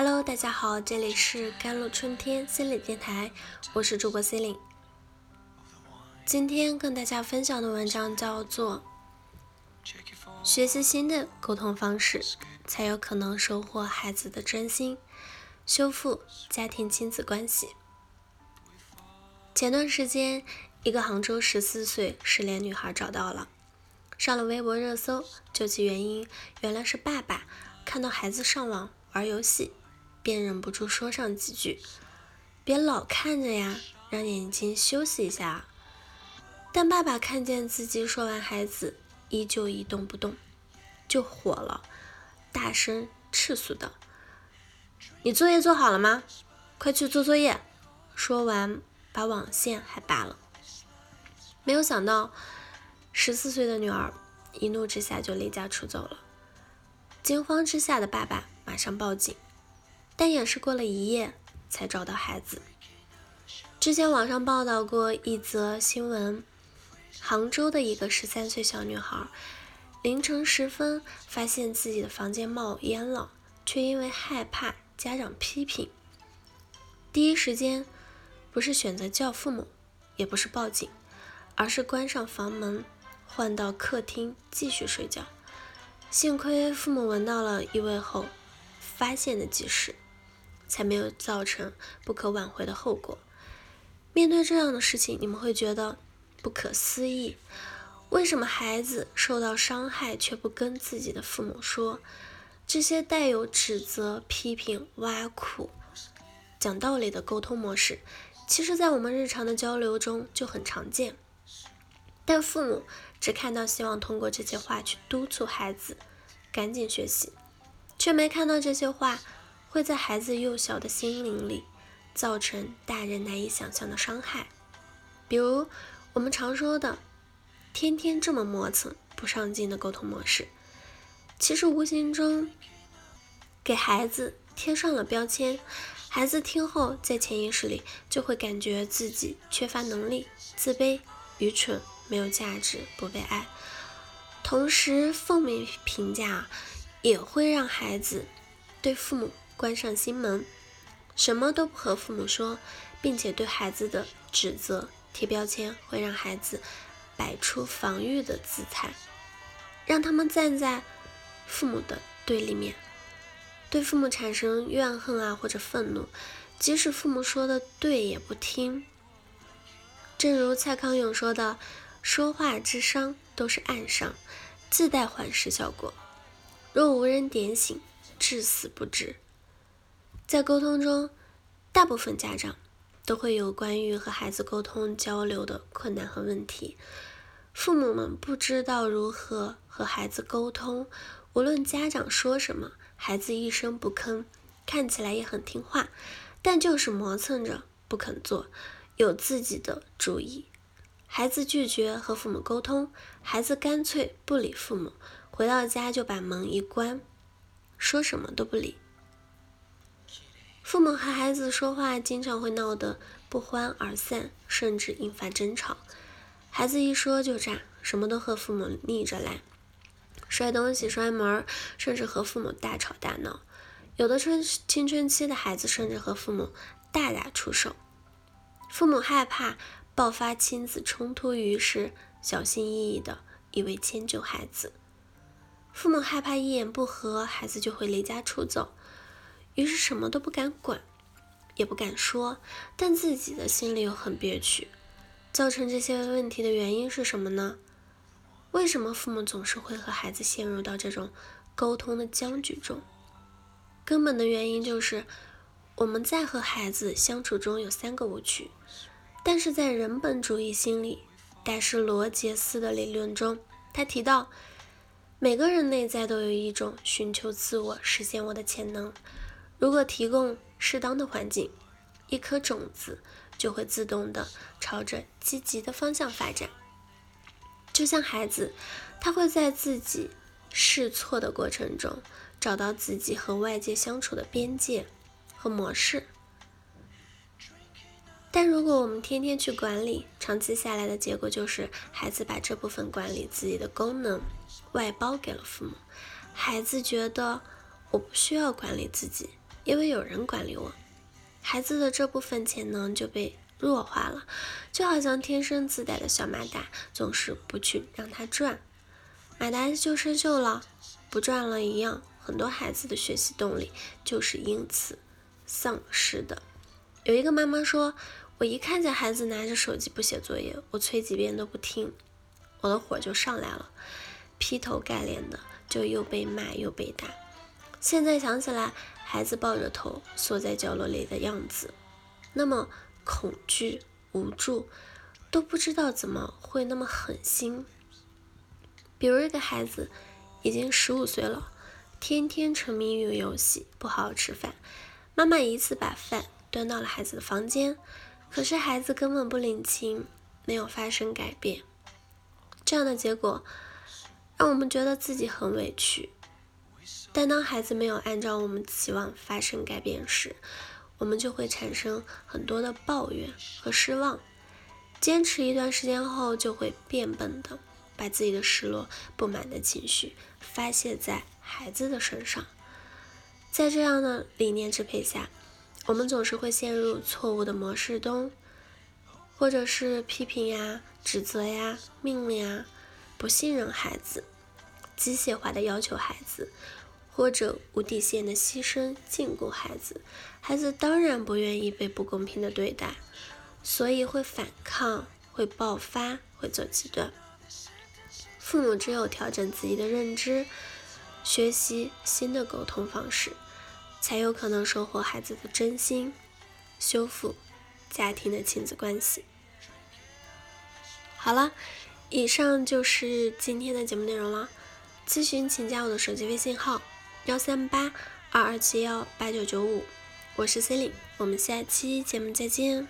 Hello，大家好，这里是甘露春天心理电台，我是主播 c e l i n e 今天跟大家分享的文章叫做《学习新的沟通方式，才有可能收获孩子的真心，修复家庭亲子关系》。前段时间，一个杭州十四岁失联女孩找到了，上了微博热搜，究其原因，原来是爸爸看到孩子上网玩游戏。便忍不住说上几句：“别老看着呀，让眼睛休息一下。”但爸爸看见自己说完，孩子依旧一动不动，就火了，大声斥诉道：“你作业做好了吗？快去做作业！”说完，把网线还拔了。没有想到，十四岁的女儿一怒之下就离家出走了。惊慌之下的爸爸马上报警。但也是过了一夜才找到孩子。之前网上报道过一则新闻，杭州的一个十三岁小女孩，凌晨时分发现自己的房间冒烟了，却因为害怕家长批评，第一时间不是选择叫父母，也不是报警，而是关上房门，换到客厅继续睡觉。幸亏父母闻到了异味后，发现的及时。才没有造成不可挽回的后果。面对这样的事情，你们会觉得不可思议：为什么孩子受到伤害却不跟自己的父母说？这些带有指责、批评、挖苦、讲道理的沟通模式，其实，在我们日常的交流中就很常见。但父母只看到希望通过这些话去督促孩子赶紧学习，却没看到这些话。会在孩子幼小的心灵里造成大人难以想象的伤害，比如我们常说的“天天这么磨蹭、不上进”的沟通模式，其实无形中给孩子贴上了标签。孩子听后，在潜意识里就会感觉自己缺乏能力、自卑、愚蠢、没有价值、不被爱。同时，负面评价也会让孩子对父母。关上心门，什么都不和父母说，并且对孩子的指责贴标签，会让孩子摆出防御的姿态，让他们站在父母的对立面，对父母产生怨恨啊或者愤怒，即使父母说的对也不听。正如蔡康永说的：“说话之伤都是暗伤，自带缓释效果，若无人点醒，至死不知。”在沟通中，大部分家长都会有关于和孩子沟通交流的困难和问题。父母们不知道如何和孩子沟通，无论家长说什么，孩子一声不吭，看起来也很听话，但就是磨蹭着不肯做，有自己的主意。孩子拒绝和父母沟通，孩子干脆不理父母，回到家就把门一关，说什么都不理。父母和孩子说话，经常会闹得不欢而散，甚至引发争吵。孩子一说就炸，什么都和父母逆着来，摔东西、摔门，甚至和父母大吵大闹。有的春青春期的孩子甚至和父母大打出手。父母害怕爆发亲子冲突，于是小心翼翼的以为迁就孩子。父母害怕一言不合，孩子就会离家出走。于是什么都不敢管，也不敢说，但自己的心里又很憋屈。造成这些问题的原因是什么呢？为什么父母总是会和孩子陷入到这种沟通的僵局中？根本的原因就是我们在和孩子相处中有三个误区，但是在人本主义心理大师罗杰斯的理论中，他提到每个人内在都有一种寻求自我、实现我的潜能。如果提供适当的环境，一颗种子就会自动的朝着积极的方向发展。就像孩子，他会在自己试错的过程中，找到自己和外界相处的边界和模式。但如果我们天天去管理，长期下来的结果就是孩子把这部分管理自己的功能外包给了父母。孩子觉得我不需要管理自己。因为有人管理我，孩子的这部分潜能就被弱化了，就好像天生自带的小马达，总是不去让它转，马达就生锈了，不转了一样。很多孩子的学习动力就是因此丧失的。有一个妈妈说：“我一看见孩子拿着手机不写作业，我催几遍都不听，我的火就上来了，劈头盖脸的就又被骂又被打。现在想起来，孩子抱着头缩在角落里的样子，那么恐惧、无助，都不知道怎么会那么狠心。比如一个孩子已经十五岁了。”天天沉迷于游戏，不好好吃饭。妈妈一次把饭端到了孩子的房间，可是孩子根本不领情，没有发生改变。这样的结果让我们觉得自己很委屈。但当孩子没有按照我们期望发生改变时，我们就会产生很多的抱怨和失望。坚持一段时间后，就会变本的把自己的失落、不满的情绪发泄在。孩子的身上，在这样的理念支配下，我们总是会陷入错误的模式中，或者是批评呀、指责呀、命令啊，不信任孩子，机械化的要求孩子，或者无底线的牺牲禁锢孩子。孩子当然不愿意被不公平的对待，所以会反抗，会爆发，会走极端。父母只有调整自己的认知。学习新的沟通方式，才有可能收获孩子的真心，修复家庭的亲子关系。好了，以上就是今天的节目内容了。咨询请加我的手机微信号：幺三八二二七幺八九九五，我是 C e l i n e 我们下期节目再见。